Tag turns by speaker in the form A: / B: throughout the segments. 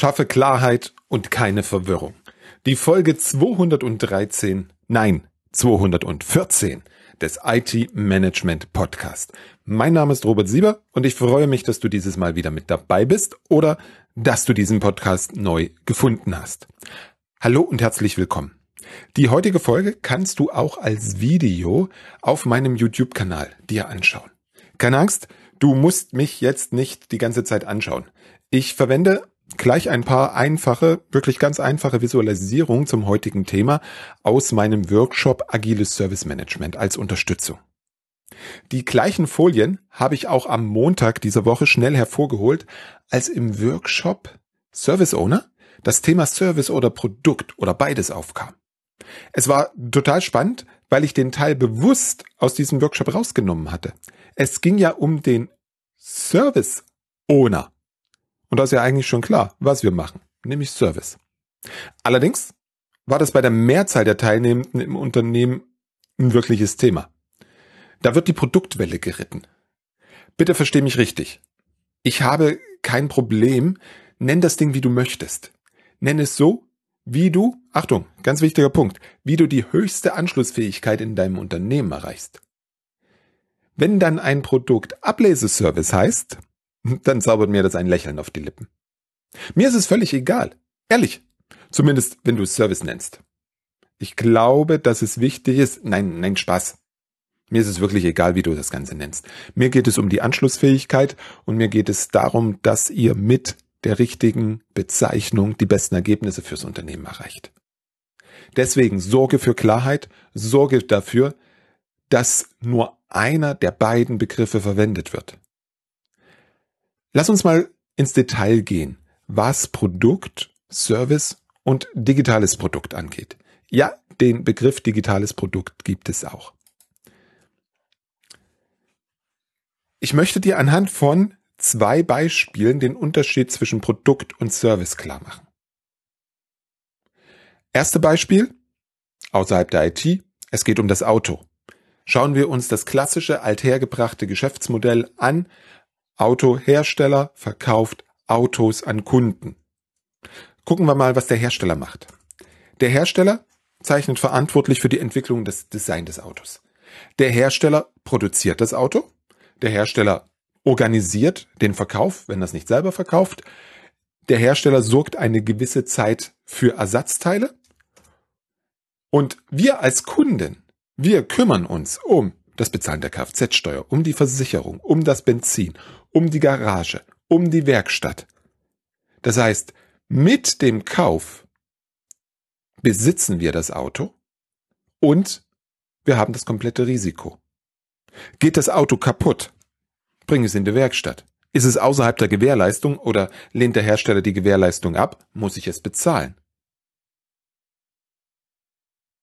A: Schaffe Klarheit und keine Verwirrung. Die Folge 213, nein, 214 des IT Management Podcast. Mein Name ist Robert Sieber und ich freue mich, dass du dieses Mal wieder mit dabei bist oder dass du diesen Podcast neu gefunden hast. Hallo und herzlich willkommen. Die heutige Folge kannst du auch als Video auf meinem YouTube-Kanal dir anschauen. Keine Angst, du musst mich jetzt nicht die ganze Zeit anschauen. Ich verwende gleich ein paar einfache, wirklich ganz einfache Visualisierungen zum heutigen Thema aus meinem Workshop Agiles Service Management als Unterstützung. Die gleichen Folien habe ich auch am Montag dieser Woche schnell hervorgeholt, als im Workshop Service Owner das Thema Service oder Produkt oder beides aufkam. Es war total spannend, weil ich den Teil bewusst aus diesem Workshop rausgenommen hatte. Es ging ja um den Service Owner. Und da ist ja eigentlich schon klar, was wir machen, nämlich Service. Allerdings war das bei der Mehrzahl der Teilnehmenden im Unternehmen ein wirkliches Thema. Da wird die Produktwelle geritten. Bitte versteh mich richtig. Ich habe kein Problem, nenn das Ding wie du möchtest. Nenn es so, wie du, Achtung, ganz wichtiger Punkt, wie du die höchste Anschlussfähigkeit in deinem Unternehmen erreichst. Wenn dann ein Produkt Ableseservice heißt, dann zaubert mir das ein Lächeln auf die Lippen. Mir ist es völlig egal. Ehrlich. Zumindest, wenn du es Service nennst. Ich glaube, dass es wichtig ist. Nein, nein, Spaß. Mir ist es wirklich egal, wie du das Ganze nennst. Mir geht es um die Anschlussfähigkeit und mir geht es darum, dass ihr mit der richtigen Bezeichnung die besten Ergebnisse fürs Unternehmen erreicht. Deswegen Sorge für Klarheit, Sorge dafür, dass nur einer der beiden Begriffe verwendet wird. Lass uns mal ins Detail gehen, was Produkt, Service und digitales Produkt angeht. Ja, den Begriff digitales Produkt gibt es auch. Ich möchte dir anhand von zwei Beispielen den Unterschied zwischen Produkt und Service klar machen. Erste Beispiel außerhalb der IT. Es geht um das Auto. Schauen wir uns das klassische althergebrachte Geschäftsmodell an, Autohersteller verkauft Autos an Kunden. Gucken wir mal, was der Hersteller macht. Der Hersteller zeichnet verantwortlich für die Entwicklung des Design des Autos. Der Hersteller produziert das Auto. Der Hersteller organisiert den Verkauf, wenn das nicht selber verkauft. Der Hersteller sorgt eine gewisse Zeit für Ersatzteile. Und wir als Kunden, wir kümmern uns um das Bezahlen der Kfz-Steuer, um die Versicherung, um das Benzin, um die Garage, um die Werkstatt. Das heißt, mit dem Kauf besitzen wir das Auto und wir haben das komplette Risiko. Geht das Auto kaputt, bring es in die Werkstatt. Ist es außerhalb der Gewährleistung oder lehnt der Hersteller die Gewährleistung ab, muss ich es bezahlen.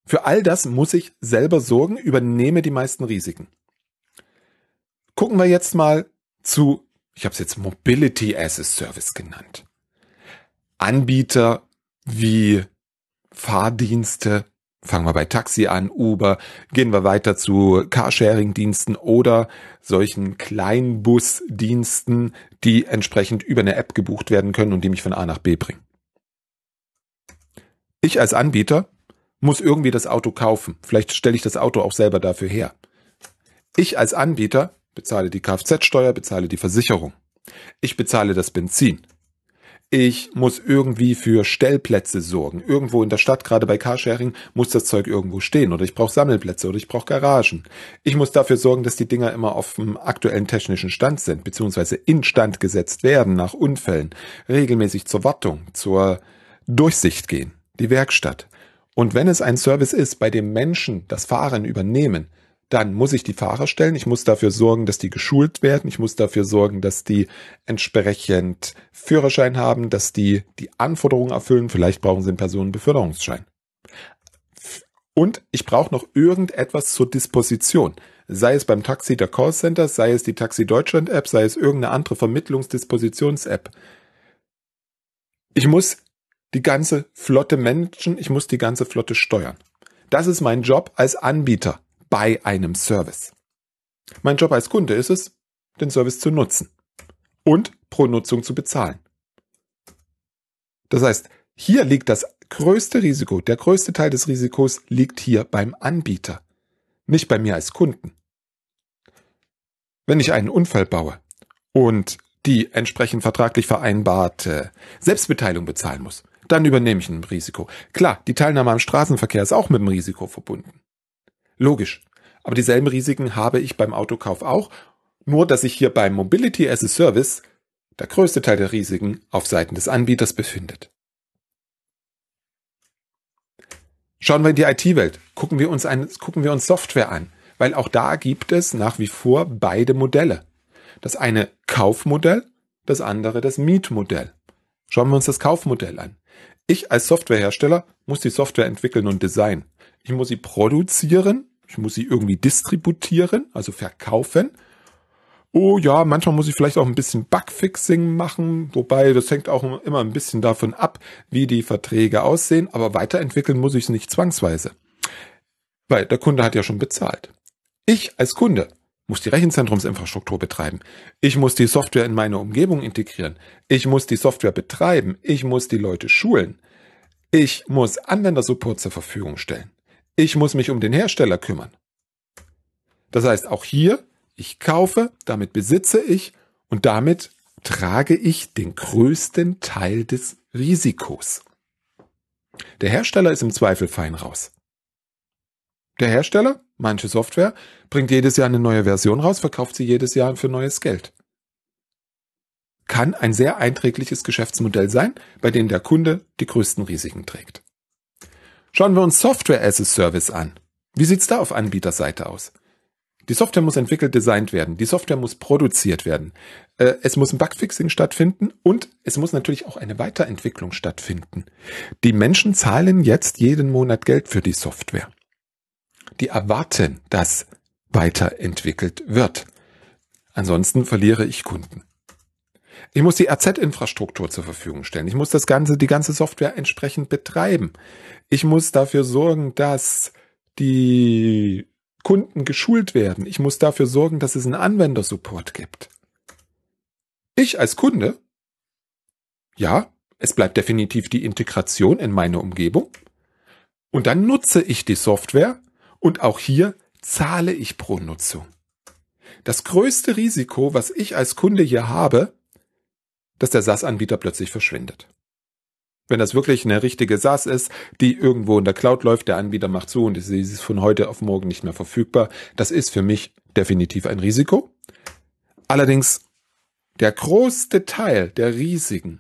A: Für all das muss ich selber sorgen, übernehme die meisten Risiken. Gucken wir jetzt mal zu, ich habe es jetzt Mobility as a Service genannt. Anbieter wie Fahrdienste, fangen wir bei Taxi an, Uber, gehen wir weiter zu Carsharing-Diensten oder solchen Kleinbusdiensten, die entsprechend über eine App gebucht werden können und die mich von A nach B bringen. Ich als Anbieter muss irgendwie das Auto kaufen. Vielleicht stelle ich das Auto auch selber dafür her. Ich als Anbieter bezahle die Kfz-Steuer, bezahle die Versicherung. Ich bezahle das Benzin. Ich muss irgendwie für Stellplätze sorgen. Irgendwo in der Stadt, gerade bei Carsharing, muss das Zeug irgendwo stehen. Oder ich brauche Sammelplätze oder ich brauche Garagen. Ich muss dafür sorgen, dass die Dinger immer auf dem aktuellen technischen Stand sind, beziehungsweise instand gesetzt werden nach Unfällen, regelmäßig zur Wartung, zur Durchsicht gehen, die Werkstatt. Und wenn es ein Service ist, bei dem Menschen das Fahren übernehmen, dann muss ich die Fahrer stellen, ich muss dafür sorgen, dass die geschult werden, ich muss dafür sorgen, dass die entsprechend Führerschein haben, dass die die Anforderungen erfüllen, vielleicht brauchen sie einen Personenbeförderungsschein. Und ich brauche noch irgendetwas zur Disposition. Sei es beim Taxi der Callcenter, sei es die Taxi Deutschland App, sei es irgendeine andere Vermittlungsdispositions-App. Ich muss die ganze Flotte managen, ich muss die ganze Flotte steuern. Das ist mein Job als Anbieter bei einem Service. Mein Job als Kunde ist es, den Service zu nutzen und pro Nutzung zu bezahlen. Das heißt, hier liegt das größte Risiko, der größte Teil des Risikos liegt hier beim Anbieter, nicht bei mir als Kunden. Wenn ich einen Unfall baue und die entsprechend vertraglich vereinbarte Selbstbeteiligung bezahlen muss, dann übernehme ich ein Risiko. Klar, die Teilnahme am Straßenverkehr ist auch mit dem Risiko verbunden. Logisch. Aber dieselben Risiken habe ich beim Autokauf auch, nur dass sich hier beim Mobility as a Service der größte Teil der Risiken auf Seiten des Anbieters befindet. Schauen wir in die IT-Welt. Gucken wir uns ein, gucken wir uns Software an. Weil auch da gibt es nach wie vor beide Modelle. Das eine Kaufmodell, das andere das Mietmodell. Schauen wir uns das Kaufmodell an. Ich als Softwarehersteller muss die Software entwickeln und designen. Ich muss sie produzieren, ich muss sie irgendwie distributieren, also verkaufen Oh ja, manchmal muss ich vielleicht auch ein bisschen Bugfixing machen, wobei das hängt auch immer ein bisschen davon ab, wie die Verträge aussehen, aber weiterentwickeln muss ich es nicht zwangsweise. Weil der Kunde hat ja schon bezahlt. Ich als Kunde muss die Rechenzentrumsinfrastruktur betreiben. Ich muss die Software in meine Umgebung integrieren. Ich muss die Software betreiben. Ich muss die Leute schulen. Ich muss Anwendersupport zur Verfügung stellen. Ich muss mich um den Hersteller kümmern. Das heißt, auch hier ich kaufe, damit besitze ich und damit trage ich den größten Teil des Risikos. Der Hersteller ist im Zweifel fein raus. Der Hersteller, manche Software, bringt jedes Jahr eine neue Version raus, verkauft sie jedes Jahr für neues Geld. Kann ein sehr einträgliches Geschäftsmodell sein, bei dem der Kunde die größten Risiken trägt. Schauen wir uns Software as a Service an. Wie sieht's da auf Anbieterseite aus? Die Software muss entwickelt, designt werden. Die Software muss produziert werden. Äh, es muss ein Bugfixing stattfinden und es muss natürlich auch eine Weiterentwicklung stattfinden. Die Menschen zahlen jetzt jeden Monat Geld für die Software. Die erwarten, dass weiterentwickelt wird. Ansonsten verliere ich Kunden. Ich muss die RZ-Infrastruktur zur Verfügung stellen. Ich muss das ganze, die ganze Software entsprechend betreiben. Ich muss dafür sorgen, dass die Kunden geschult werden. Ich muss dafür sorgen, dass es einen Anwendersupport gibt. Ich als Kunde, ja, es bleibt definitiv die Integration in meine Umgebung. Und dann nutze ich die Software und auch hier zahle ich pro Nutzung. Das größte Risiko, was ich als Kunde hier habe, dass der SaaS-Anbieter plötzlich verschwindet. Wenn das wirklich eine richtige SaaS ist, die irgendwo in der Cloud läuft, der Anbieter macht zu und sie ist von heute auf morgen nicht mehr verfügbar, das ist für mich definitiv ein Risiko. Allerdings der größte Teil der Risiken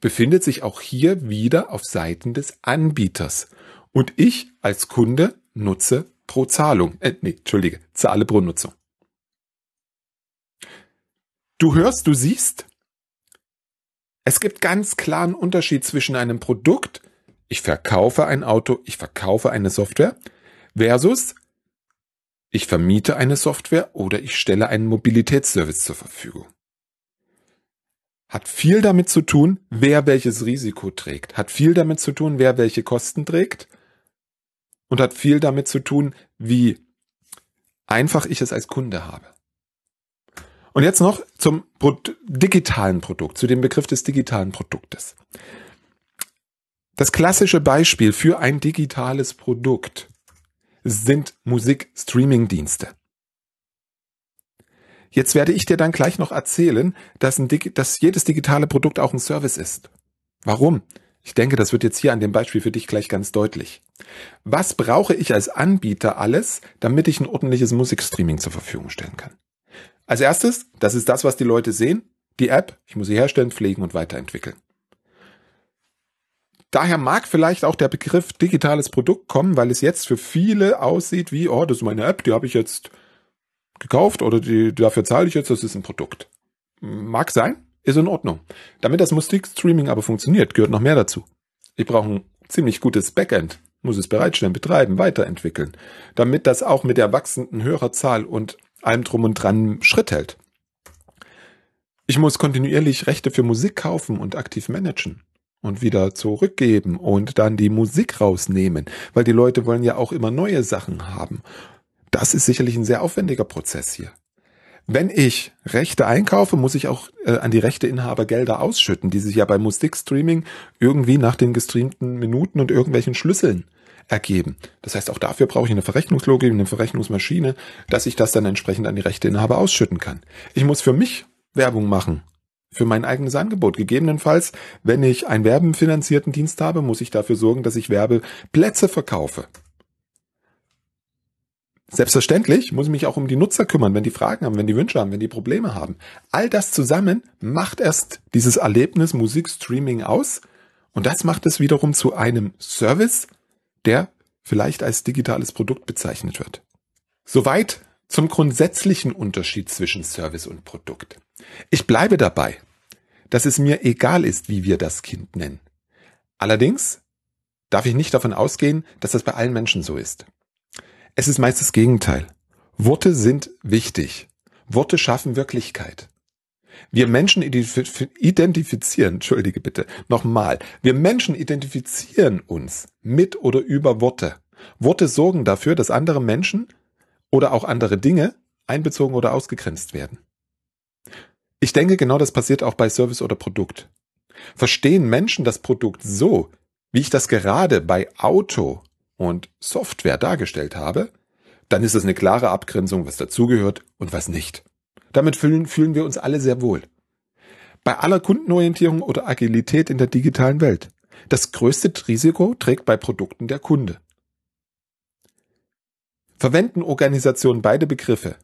A: befindet sich auch hier wieder auf Seiten des Anbieters. Und ich als Kunde nutze pro Zahlung. Äh, nee, entschuldige, zahle pro Nutzung. Du hörst, du siehst, es gibt ganz klaren Unterschied zwischen einem Produkt, ich verkaufe ein Auto, ich verkaufe eine Software, versus ich vermiete eine Software oder ich stelle einen Mobilitätsservice zur Verfügung. Hat viel damit zu tun, wer welches Risiko trägt, hat viel damit zu tun, wer welche Kosten trägt und hat viel damit zu tun, wie einfach ich es als Kunde habe. Und jetzt noch zum digitalen Produkt, zu dem Begriff des digitalen Produktes. Das klassische Beispiel für ein digitales Produkt sind Musik-Streaming-Dienste. Jetzt werde ich dir dann gleich noch erzählen, dass, ein, dass jedes digitale Produkt auch ein Service ist. Warum? Ich denke, das wird jetzt hier an dem Beispiel für dich gleich ganz deutlich. Was brauche ich als Anbieter alles, damit ich ein ordentliches Musikstreaming zur Verfügung stellen kann? Als erstes, das ist das, was die Leute sehen, die App, ich muss sie herstellen, pflegen und weiterentwickeln. Daher mag vielleicht auch der Begriff digitales Produkt kommen, weil es jetzt für viele aussieht wie, oh, das ist meine App, die habe ich jetzt gekauft oder die, dafür zahle ich jetzt, das ist ein Produkt. Mag sein, ist in Ordnung. Damit das Musikstreaming aber funktioniert, gehört noch mehr dazu. Ich brauche ein ziemlich gutes Backend, muss es bereitstellen, betreiben, weiterentwickeln, damit das auch mit der wachsenden Hörerzahl und allem drum und dran Schritt hält. Ich muss kontinuierlich Rechte für Musik kaufen und aktiv managen und wieder zurückgeben und dann die Musik rausnehmen, weil die Leute wollen ja auch immer neue Sachen haben. Das ist sicherlich ein sehr aufwendiger Prozess hier. Wenn ich Rechte einkaufe, muss ich auch äh, an die Rechteinhaber Gelder ausschütten, die sich ja bei Musikstreaming irgendwie nach den gestreamten Minuten und irgendwelchen Schlüsseln ergeben. Das heißt, auch dafür brauche ich eine Verrechnungslogik, eine Verrechnungsmaschine, dass ich das dann entsprechend an die Rechteinhaber ausschütten kann. Ich muss für mich Werbung machen. Für mein eigenes Angebot. Gegebenenfalls, wenn ich einen werbenfinanzierten Dienst habe, muss ich dafür sorgen, dass ich Werbeplätze verkaufe. Selbstverständlich muss ich mich auch um die Nutzer kümmern, wenn die Fragen haben, wenn die Wünsche haben, wenn die Probleme haben. All das zusammen macht erst dieses Erlebnis Musikstreaming aus und das macht es wiederum zu einem Service, der vielleicht als digitales Produkt bezeichnet wird. Soweit zum grundsätzlichen Unterschied zwischen Service und Produkt. Ich bleibe dabei, dass es mir egal ist, wie wir das Kind nennen. Allerdings darf ich nicht davon ausgehen, dass das bei allen Menschen so ist. Es ist meist das Gegenteil. Worte sind wichtig. Worte schaffen Wirklichkeit. Wir Menschen identifizieren, entschuldige bitte, nochmal, wir Menschen identifizieren uns mit oder über Worte. Worte sorgen dafür, dass andere Menschen oder auch andere Dinge einbezogen oder ausgegrenzt werden. Ich denke, genau das passiert auch bei Service oder Produkt. Verstehen Menschen das Produkt so, wie ich das gerade bei Auto und Software dargestellt habe, dann ist es eine klare Abgrenzung, was dazugehört und was nicht. Damit fühlen, fühlen wir uns alle sehr wohl. Bei aller Kundenorientierung oder Agilität in der digitalen Welt. Das größte Risiko trägt bei Produkten der Kunde. Verwenden Organisationen beide Begriffe,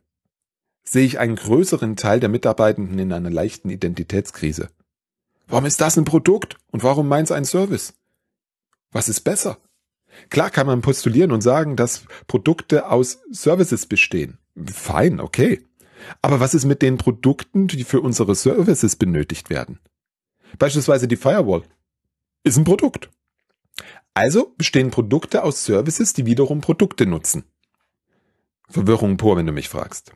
A: sehe ich einen größeren Teil der Mitarbeitenden in einer leichten Identitätskrise. Warum ist das ein Produkt und warum meins ein Service? Was ist besser? Klar kann man postulieren und sagen, dass Produkte aus Services bestehen. Fein, okay. Aber was ist mit den Produkten, die für unsere Services benötigt werden? Beispielsweise die Firewall ist ein Produkt. Also bestehen Produkte aus Services, die wiederum Produkte nutzen. Verwirrung pur, wenn du mich fragst.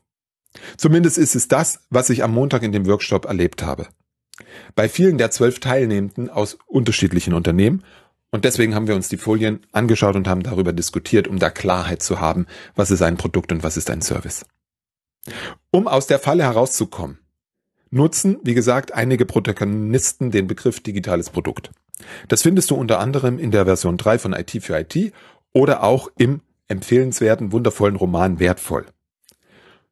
A: Zumindest ist es das, was ich am Montag in dem Workshop erlebt habe. Bei vielen der zwölf Teilnehmenden aus unterschiedlichen Unternehmen und deswegen haben wir uns die Folien angeschaut und haben darüber diskutiert, um da Klarheit zu haben, was ist ein Produkt und was ist ein Service. Um aus der Falle herauszukommen, nutzen, wie gesagt, einige Protagonisten den Begriff digitales Produkt. Das findest du unter anderem in der Version 3 von IT für IT oder auch im empfehlenswerten, wundervollen Roman Wertvoll.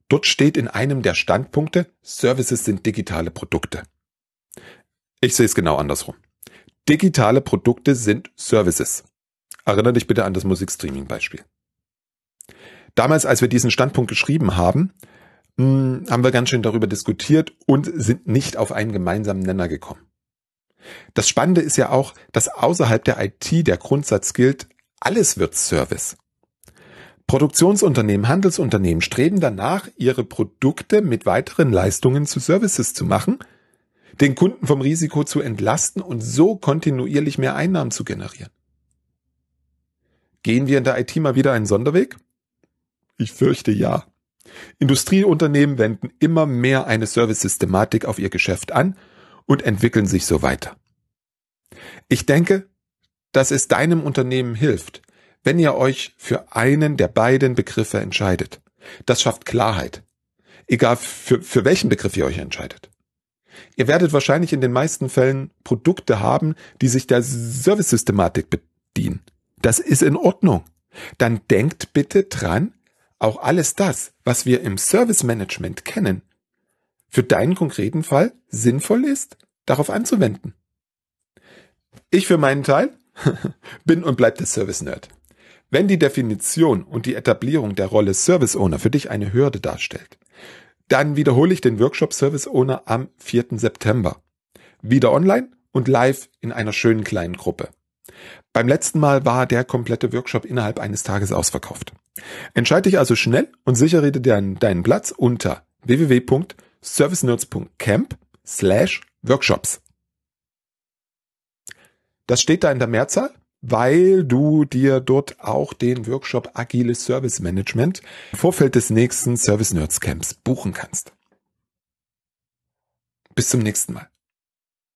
A: Dort steht in einem der Standpunkte, Services sind digitale Produkte. Ich sehe es genau andersrum. Digitale Produkte sind Services. Erinnere dich bitte an das Musikstreaming-Beispiel. Damals, als wir diesen Standpunkt geschrieben haben, hm, haben wir ganz schön darüber diskutiert und sind nicht auf einen gemeinsamen Nenner gekommen. Das Spannende ist ja auch, dass außerhalb der IT der Grundsatz gilt, alles wird Service. Produktionsunternehmen, Handelsunternehmen streben danach, ihre Produkte mit weiteren Leistungen zu Services zu machen – den Kunden vom Risiko zu entlasten und so kontinuierlich mehr Einnahmen zu generieren. Gehen wir in der IT mal wieder einen Sonderweg? Ich fürchte ja. Industrieunternehmen wenden immer mehr eine Service-Systematik auf ihr Geschäft an und entwickeln sich so weiter. Ich denke, dass es deinem Unternehmen hilft, wenn ihr euch für einen der beiden Begriffe entscheidet. Das schafft Klarheit. Egal für, für welchen Begriff ihr euch entscheidet. Ihr werdet wahrscheinlich in den meisten Fällen Produkte haben, die sich der Service-Systematik bedienen. Das ist in Ordnung. Dann denkt bitte dran, auch alles das, was wir im Service Management kennen, für deinen konkreten Fall sinnvoll ist, darauf anzuwenden. Ich für meinen Teil bin und bleib der Service Nerd. Wenn die Definition und die Etablierung der Rolle Service Owner für dich eine Hürde darstellt, dann wiederhole ich den Workshop Service Owner am 4. September. Wieder online und live in einer schönen kleinen Gruppe. Beim letzten Mal war der komplette Workshop innerhalb eines Tages ausverkauft. Entscheide dich also schnell und sichere dir deinen, deinen Platz unter www.servicenerds.camp slash workshops. Das steht da in der Mehrzahl weil du dir dort auch den Workshop Agiles Service Management im Vorfeld des nächsten Service Nerds Camps buchen kannst. Bis zum nächsten Mal.